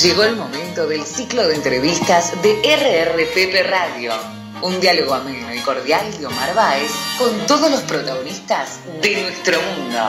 Llegó el momento del ciclo de entrevistas de RRPP Radio. Un diálogo ameno y cordial de Omar Báez con todos los protagonistas de nuestro mundo.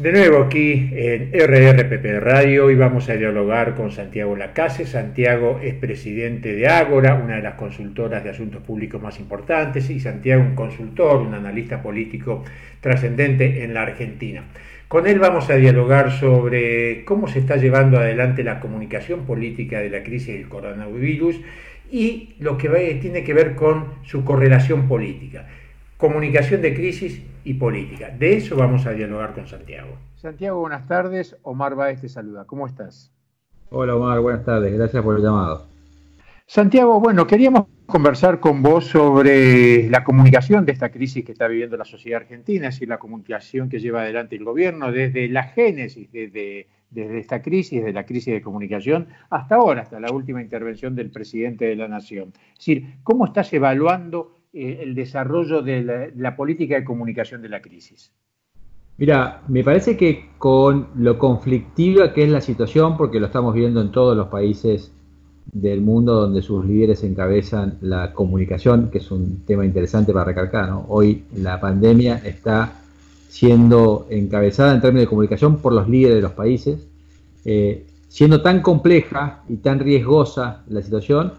De nuevo aquí en RRPP Radio y vamos a dialogar con Santiago Lacase. Santiago es presidente de Ágora, una de las consultoras de asuntos públicos más importantes, y Santiago un consultor, un analista político trascendente en la Argentina. Con él vamos a dialogar sobre cómo se está llevando adelante la comunicación política de la crisis del coronavirus y lo que tiene que ver con su correlación política. Comunicación de crisis y política. De eso vamos a dialogar con Santiago. Santiago, buenas tardes. Omar Baez te saluda. ¿Cómo estás? Hola Omar, buenas tardes. Gracias por el llamado. Santiago, bueno, queríamos conversar con vos sobre la comunicación de esta crisis que está viviendo la sociedad argentina, es decir, la comunicación que lleva adelante el gobierno desde la génesis, desde, desde esta crisis, desde la crisis de comunicación, hasta ahora, hasta la última intervención del presidente de la Nación. Es decir, ¿cómo estás evaluando eh, el desarrollo de la, política de comunicación de la crisis? Mira, me parece que con lo conflictiva que es la situación, porque lo estamos viendo en todos los países del mundo donde sus líderes encabezan la comunicación, que es un tema interesante para recalcar. Hoy la pandemia está siendo encabezada en términos de comunicación por los líderes de los países, eh, siendo tan compleja y tan riesgosa la situación,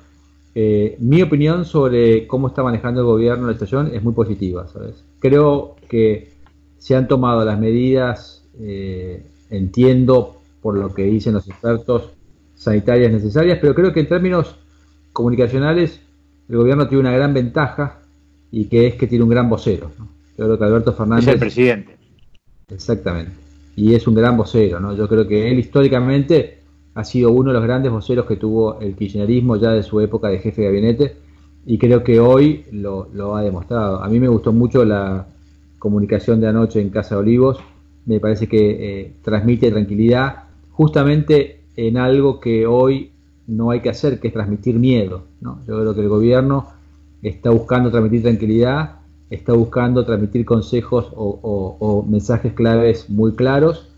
eh, mi opinión sobre cómo está manejando el gobierno la situación es muy positiva, ¿sabes? Creo que se han tomado las medidas, eh, entiendo por lo que dicen los expertos, sanitarias necesarias, pero creo que en términos comunicacionales el gobierno tiene una gran ventaja y que es que tiene un gran vocero. Yo creo que Alberto Fernández... Es el presidente. Exactamente. Y es un gran vocero, ¿no? Yo creo que él históricamente ha sido uno de los grandes voceros que tuvo el kirchnerismo ya de su época de jefe de gabinete y creo que hoy lo, ha demostrado. A mí me gustó mucho la comunicación de anoche en Casa de Olivos, me parece que eh, transmite tranquilidad justamente en algo que hoy no hay que hacer, que es transmitir miedo. ¿no? Yo creo que el gobierno está buscando transmitir tranquilidad, está buscando transmitir consejos o mensajes claves muy claros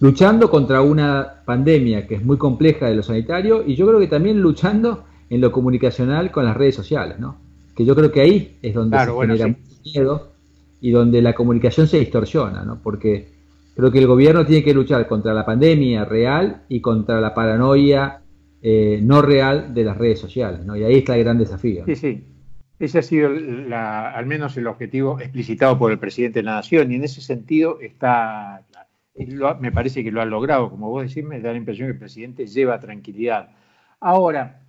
luchando contra una pandemia que es muy compleja de lo sanitario y yo creo que también luchando en lo comunicacional con las redes sociales, ¿no? Que yo creo que ahí es donde se genera miedo y donde la comunicación se distorsiona, ¿no? Porque creo que el gobierno tiene que luchar contra la pandemia real y contra la paranoia eh, no real de las redes sociales, ¿no? Y ahí está el gran desafío. Sí, sí. Ese ha sido al menos el objetivo explicitado por el presidente de la Nación y en ese sentido está me parece que lo ha logrado, como vos decís, me da la impresión que el presidente lleva tranquilidad. Ahora,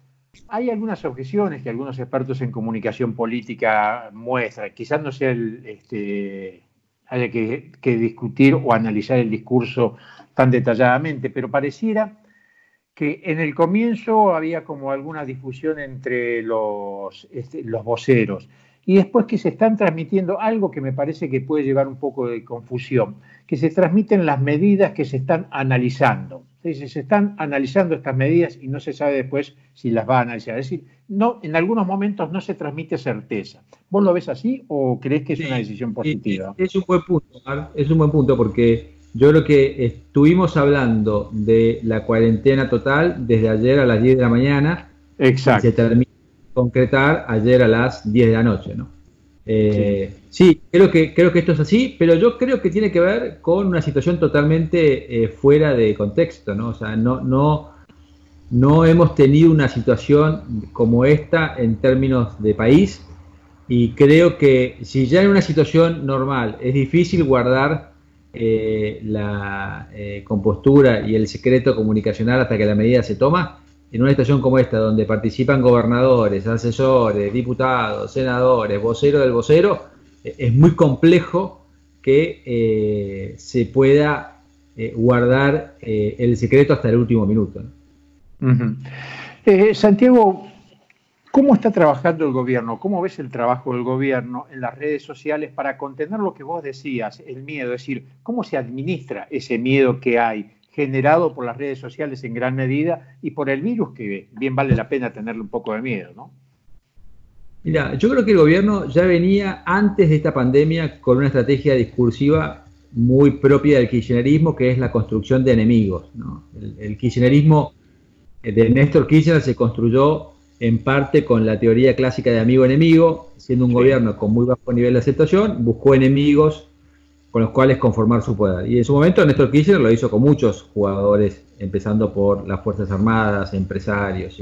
hay algunas objeciones que algunos expertos en comunicación política muestran. Quizás no sea el, este, haya que, discutir o analizar el discurso tan detalladamente, pero pareciera que en el comienzo había como alguna discusión entre los, este, los voceros y después que se están transmitiendo algo que me parece que puede llevar un poco de confusión, que se transmiten las medidas que se están analizando. Se están analizando estas medidas y no se sabe después si las va a analizar. Es decir, no, en algunos momentos no se transmite certeza. ¿Vos lo ves así o crees que es una decisión positiva? Es, un buen punto, es un buen punto porque yo creo que estuvimos hablando de la cuarentena total desde ayer a las 10 de la mañana. Exacto. Se termina concretar ayer a las 10 de la noche, ¿no? Eh, sí. creo, que, creo que esto es así, pero yo creo que tiene que ver con una situación totalmente eh, fuera de contexto, ¿no? O sea, no, no, no hemos tenido una situación como esta en términos de país y creo que si ya en una situación normal es difícil guardar eh, la compostura y el secreto comunicacional hasta que la medida se toma, en una situación como esta, donde participan gobernadores, asesores, diputados, senadores, voceros del vocero, eh, es muy complejo que eh, se pueda eh, guardar el secreto hasta el último minuto. Santiago, ¿cómo está trabajando el gobierno? ¿Cómo ves el trabajo del gobierno en las redes sociales para contener lo que vos decías, el miedo? Es decir, ¿cómo se administra ese miedo que hay? Generado por las redes sociales en gran medida y por el virus que bien vale la pena tenerle un poco de miedo, ¿no? Mira, yo creo que el gobierno ya venía antes de esta pandemia con una estrategia discursiva muy propia del kirchnerismo, que es la construcción de enemigos. El, kirchnerismo de Néstor Kirchner se construyó en parte con la teoría clásica de amigo-enemigo, siendo un gobierno con muy bajo nivel de aceptación, buscó enemigos con los cuales conformar su poder. Y en su momento Néstor Kirchner lo hizo con muchos jugadores, empezando por las Fuerzas Armadas, empresarios.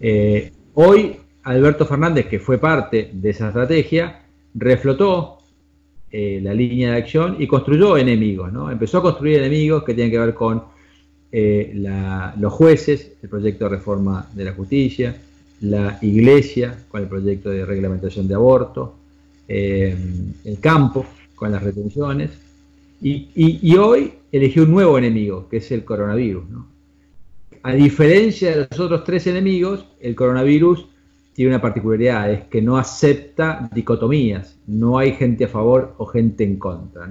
Eh, hoy Alberto Fernández, que fue parte de esa estrategia, reflotó eh, la línea de acción y construyó enemigos. ¿no? Empezó a construir enemigos que tienen que ver con eh, los jueces, el proyecto de reforma de la justicia, la iglesia con el proyecto de reglamentación de aborto, el campo con las retenciones, y, hoy eligió un nuevo enemigo, que es el coronavirus. A diferencia de los otros tres enemigos, el coronavirus tiene una particularidad, es que no acepta dicotomías, no hay gente a favor o gente en contra.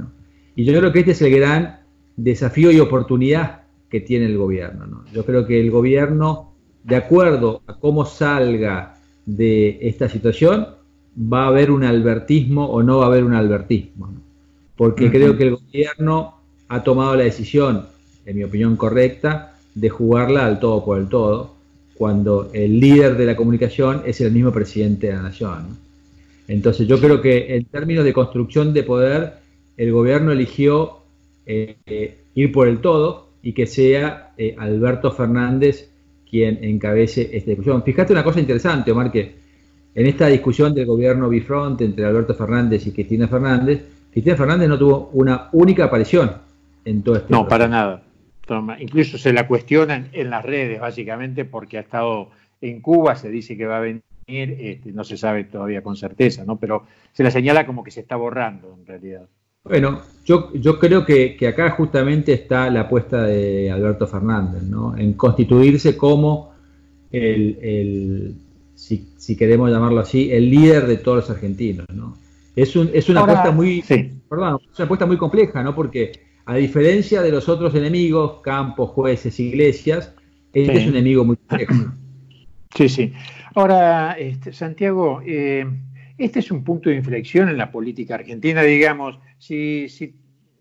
Y yo creo que este es el gran desafío y oportunidad que tiene el gobierno. Yo creo que el gobierno, de acuerdo a cómo salga de esta situación, va a haber un albertismo o no va a haber un albertismo. Porque creo que el gobierno ha tomado la decisión, en mi opinión correcta, de jugarla al todo por el todo cuando el líder de la comunicación es el mismo presidente de la nación. Entonces yo creo que en términos de construcción de poder, el gobierno eligió eh, eh, ir por el todo y que sea eh, Alberto Fernández quien encabece esta discusión. Fíjate una cosa interesante, Omar, que en esta discusión del gobierno bifront entre Alberto Fernández y Cristina Fernández, Cristina Fernández no tuvo una única aparición en todo este No, para nada incluso se la cuestionan en las redes, básicamente, porque ha estado en Cuba, se dice que va a venir, este, no se sabe todavía con certeza, ¿no? Pero se la señala como que se está borrando en realidad. Bueno, yo, yo creo que, acá justamente está la apuesta de Alberto Fernández, ¿no? En constituirse como el, si, queremos llamarlo así, el líder de todos los argentinos, ¿no? Es, un, es una apuesta muy, perdón, es una apuesta muy compleja, ¿no? Porque a diferencia de los otros enemigos, campos, jueces, iglesias, este es un enemigo muy complejo. Sí, sí. Ahora, este, Santiago, eh, este es un punto de inflexión en la política argentina, digamos, si, si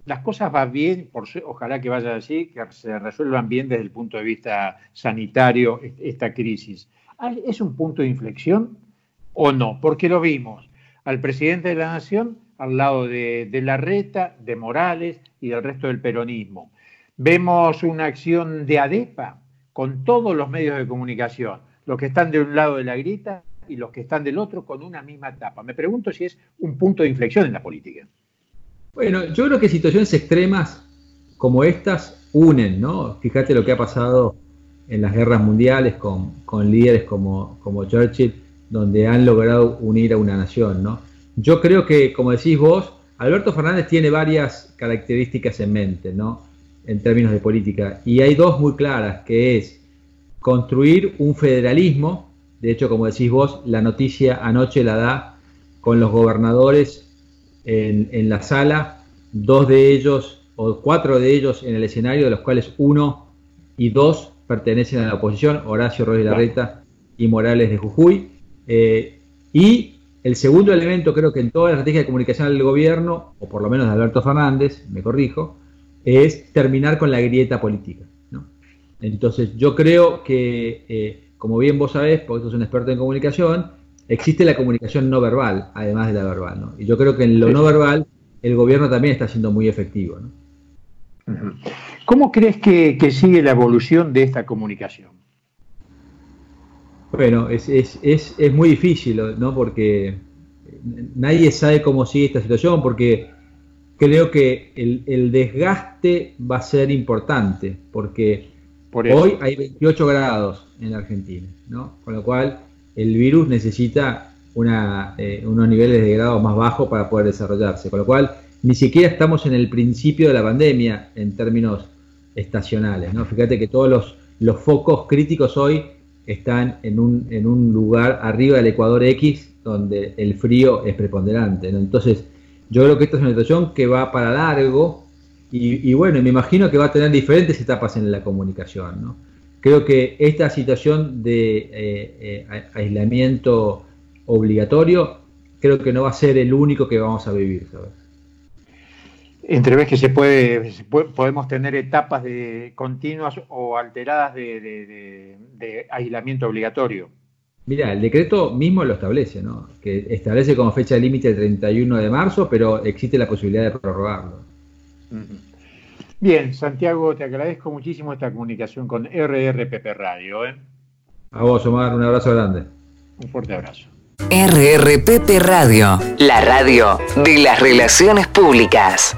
las cosas van bien, por, ojalá que vaya así, que se resuelvan bien desde el punto de vista sanitario esta crisis. ¿Es un punto de inflexión o no? Porque lo vimos al presidente de la Nación al lado de, de Larreta, de Morales y del resto del peronismo. Vemos una acción de ADEPA con todos los medios de comunicación, los que están de un lado de la grita y los que están del otro con una misma etapa. Me pregunto si es un punto de inflexión en la política. Bueno, yo creo que situaciones extremas como estas unen, ¿no? Fíjate lo que ha pasado en las guerras mundiales con, líderes como, como Churchill, donde han logrado unir a una nación, ¿no? Yo creo que, como decís vos, Alberto Fernández tiene varias características en mente, ¿no? En términos de política. Y hay dos muy claras, que es construir un federalismo. De hecho, como decís vos, la noticia anoche la da con los gobernadores en, la sala, dos de ellos o cuatro de ellos en el escenario, de los cuales uno y dos pertenecen a la oposición, Horacio Rodríguez Larreta y Morales de Jujuy. Eh, y el segundo elemento, creo que en toda la estrategia de comunicación del gobierno, o por lo menos de Alberto Fernández, me corrijo, es terminar con la grieta política. Entonces, yo creo que, eh, como bien vos sabés, porque sos un experto en comunicación, existe la comunicación no verbal, además de la verbal. Y yo creo que en lo no verbal, el gobierno también está siendo muy efectivo. ¿Cómo crees que, sigue la evolución de esta comunicación? Bueno, es, es, es, es, muy difícil, ¿no? Porque nadie sabe cómo sigue esta situación, porque creo que el, desgaste va a ser importante, porque hoy hay 28 grados en Argentina, ¿no? Con lo cual el virus necesita una, eh, unos niveles de grado más bajos para poder desarrollarse, con lo cual ni siquiera estamos en el principio de la pandemia en términos estacionales, ¿no? Fíjate que todos los, focos críticos hoy están en un, en un lugar arriba del Ecuador X, donde el frío es preponderante. Entonces, yo creo que esta es una situación que va para largo y, bueno, me imagino que va a tener diferentes etapas en la comunicación. Creo que esta situación de eh, eh, aislamiento obligatorio, creo que no va a ser el único que vamos a vivir. Entrevés que se puede, podemos tener etapas de continuas o alteradas de, aislamiento obligatorio. Mira, el decreto mismo lo establece, ¿no? Que establece como fecha límite el 31 de marzo, pero existe la posibilidad de prorrogarlo. Bien, Santiago, te agradezco muchísimo esta comunicación con RRPP Radio. ¿eh? A vos, Omar, un abrazo grande. Un fuerte abrazo. RRPP Radio, la radio de las relaciones públicas.